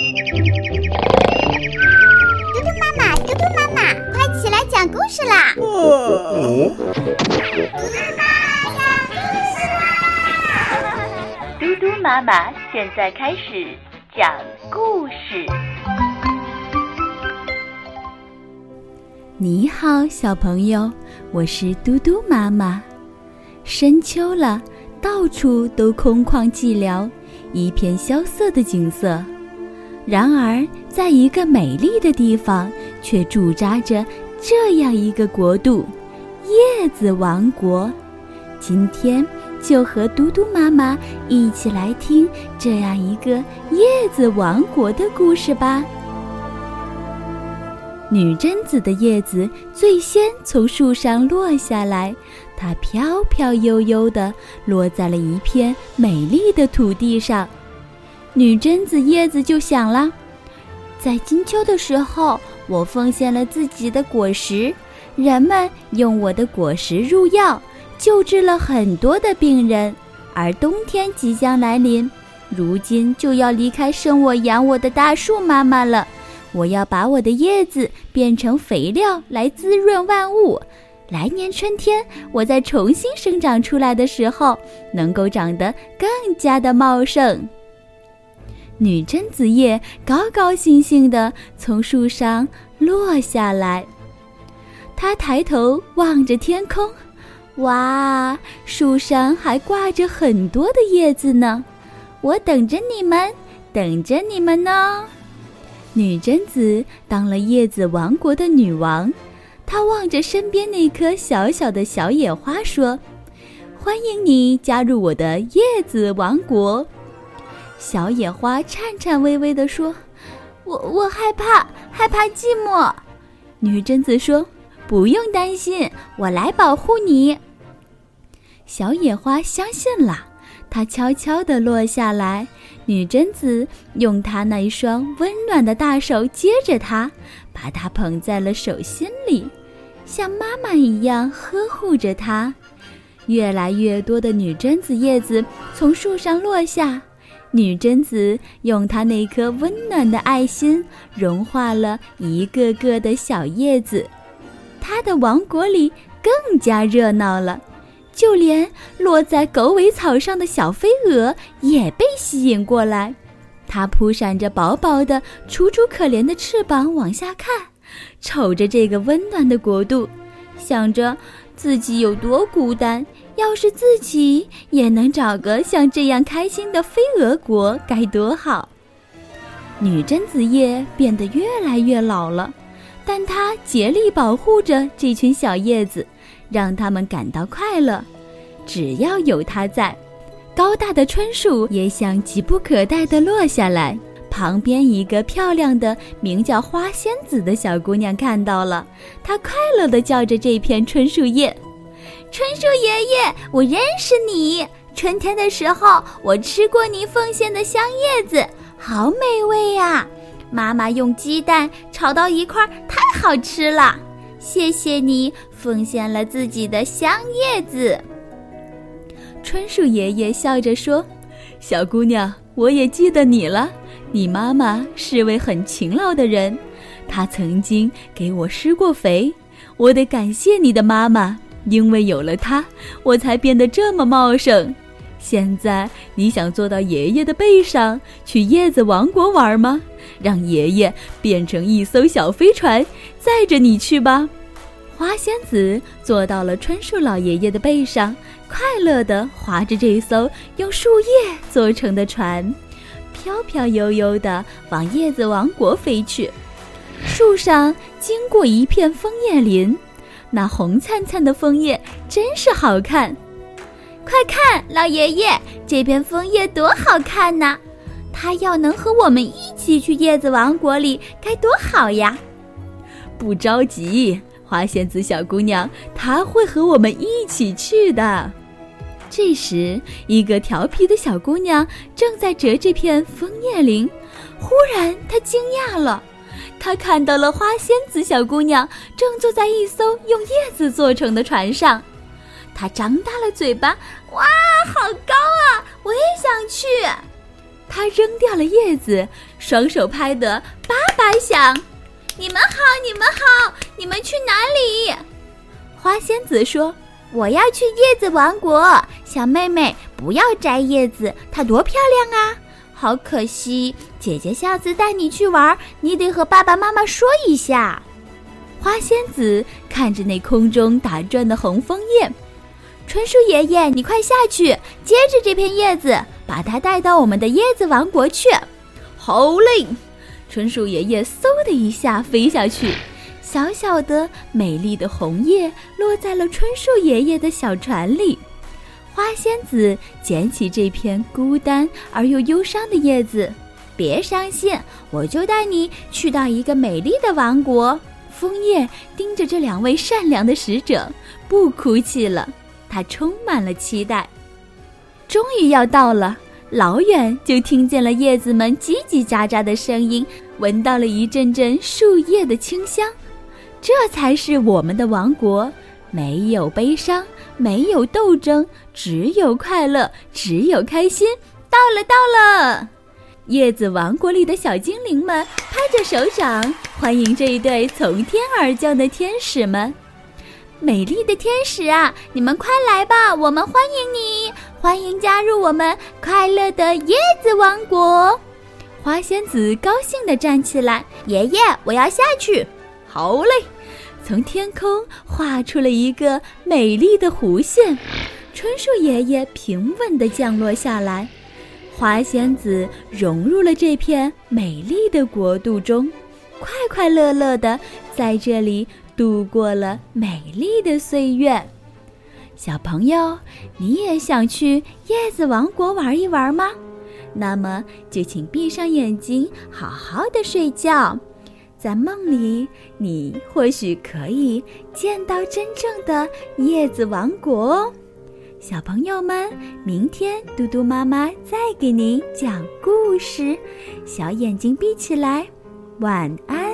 嘟嘟妈妈，嘟嘟妈妈，快起来讲故事啦！嘟嘟妈妈讲故事啦！嘟嘟妈妈现在开始讲故事。你好，小朋友，我是嘟嘟妈妈。深秋了，到处都空旷寂寥，一片萧瑟的景色。然而，在一个美丽的地方，却驻扎着这样一个国度——叶子王国。今天，就和嘟嘟妈妈一起来听这样一个叶子王国的故事吧。女贞子的叶子最先从树上落下来，它飘飘悠悠地落在了一片美丽的土地上。女贞子叶子就想了：在金秋的时候，我奉献了自己的果实，人们用我的果实入药，救治了很多的病人。而冬天即将来临，如今就要离开生我养我的大树妈妈了。我要把我的叶子变成肥料来滋润万物，来年春天我再重新生长出来的时候，能够长得更加的茂盛。女贞子叶高高兴兴地从树上落下来，她抬头望着天空，哇，树上还挂着很多的叶子呢，我等着你们，等着你们呢。女贞子当了叶子王国的女王，她望着身边那棵小小的小野花说：“欢迎你加入我的叶子王国。”小野花颤颤巍巍地说：“我我害怕，害怕寂寞。”女贞子说：“不用担心，我来保护你。”小野花相信了。它悄悄地落下来，女贞子用她那一双温暖的大手接着它，把它捧在了手心里，像妈妈一样呵护着它。越来越多的女贞子叶子从树上落下，女贞子用她那颗温暖的爱心融化了一个个的小叶子，她的王国里更加热闹了。就连落在狗尾草上的小飞蛾也被吸引过来，它扑闪着薄薄的、楚楚可怜的翅膀往下看，瞅着这个温暖的国度，想着自己有多孤单。要是自己也能找个像这样开心的飞蛾国，该多好！女贞子叶变得越来越老了，但她竭力保护着这群小叶子。让他们感到快乐，只要有它在，高大的椿树也想急不可待地落下来。旁边一个漂亮的名叫花仙子的小姑娘看到了，她快乐地叫着这片椿树叶：“椿树爷爷，我认识你！春天的时候，我吃过你奉献的香叶子，好美味呀！妈妈用鸡蛋炒到一块，太好吃了。”谢谢你奉献了自己的香叶子。椿树爷爷笑着说：“小姑娘，我也记得你了。你妈妈是位很勤劳的人，她曾经给我施过肥。我得感谢你的妈妈，因为有了她，我才变得这么茂盛。现在你想坐到爷爷的背上去叶子王国玩吗？”让爷爷变成一艘小飞船，载着你去吧。花仙子坐到了椿树老爷爷的背上，快乐地划着这艘用树叶做成的船，飘飘悠悠地往叶子王国飞去。树上经过一片枫叶林，那红灿灿的枫叶真是好看。快看，老爷爷，这片枫叶多好看呐！他要能和我们一起去叶子王国里，该多好呀！不着急，花仙子小姑娘，她会和我们一起去的。这时，一个调皮的小姑娘正在折这片枫叶林，忽然她惊讶了，她看到了花仙子小姑娘正坐在一艘用叶子做成的船上，她张大了嘴巴：“哇，好高啊！我也想去。”他扔掉了叶子，双手拍得叭叭响。你们好，你们好，你们去哪里？花仙子说：“我要去叶子王国。小妹妹，不要摘叶子，它多漂亮啊！好可惜，姐姐下次带你去玩，你得和爸爸妈妈说一下。”花仙子看着那空中打转的红枫叶，春树爷爷，你快下去接着这片叶子，把它带到我们的叶子王国去。好嘞！春树爷爷嗖的一下飞下去，小小的美丽的红叶落在了春树爷爷的小船里。花仙子捡起这片孤单而又忧伤的叶子，别伤心，我就带你去到一个美丽的王国。枫叶盯着这两位善良的使者，不哭泣了。他充满了期待。终于要到了，老远就听见了叶子们叽叽喳喳的声音，闻到了一阵阵树叶的清香。这才是我们的王国，没有悲伤，没有斗争，只有快乐，只有开心。到了，到了！叶子王国里的小精灵们拍着手掌，欢迎这一对从天而降的天使们。美丽的天使啊，你们快来吧，我们欢迎你，欢迎加入我们快乐的叶子王国。花仙子高兴地站起来，爷爷，我要下去。好嘞，从天空画出了一个美丽的弧线，春树爷爷平稳地降落下来。花仙子融入了这片美丽的国度中，快快乐乐的在这里度过了美丽的岁月。小朋友，你也想去叶子王国玩一玩吗？那么就请闭上眼睛，好好的睡觉。在梦里，你或许可以见到真正的叶子王国哦。小朋友们，明天嘟嘟妈妈再给您讲故事，小眼睛闭起来，晚安。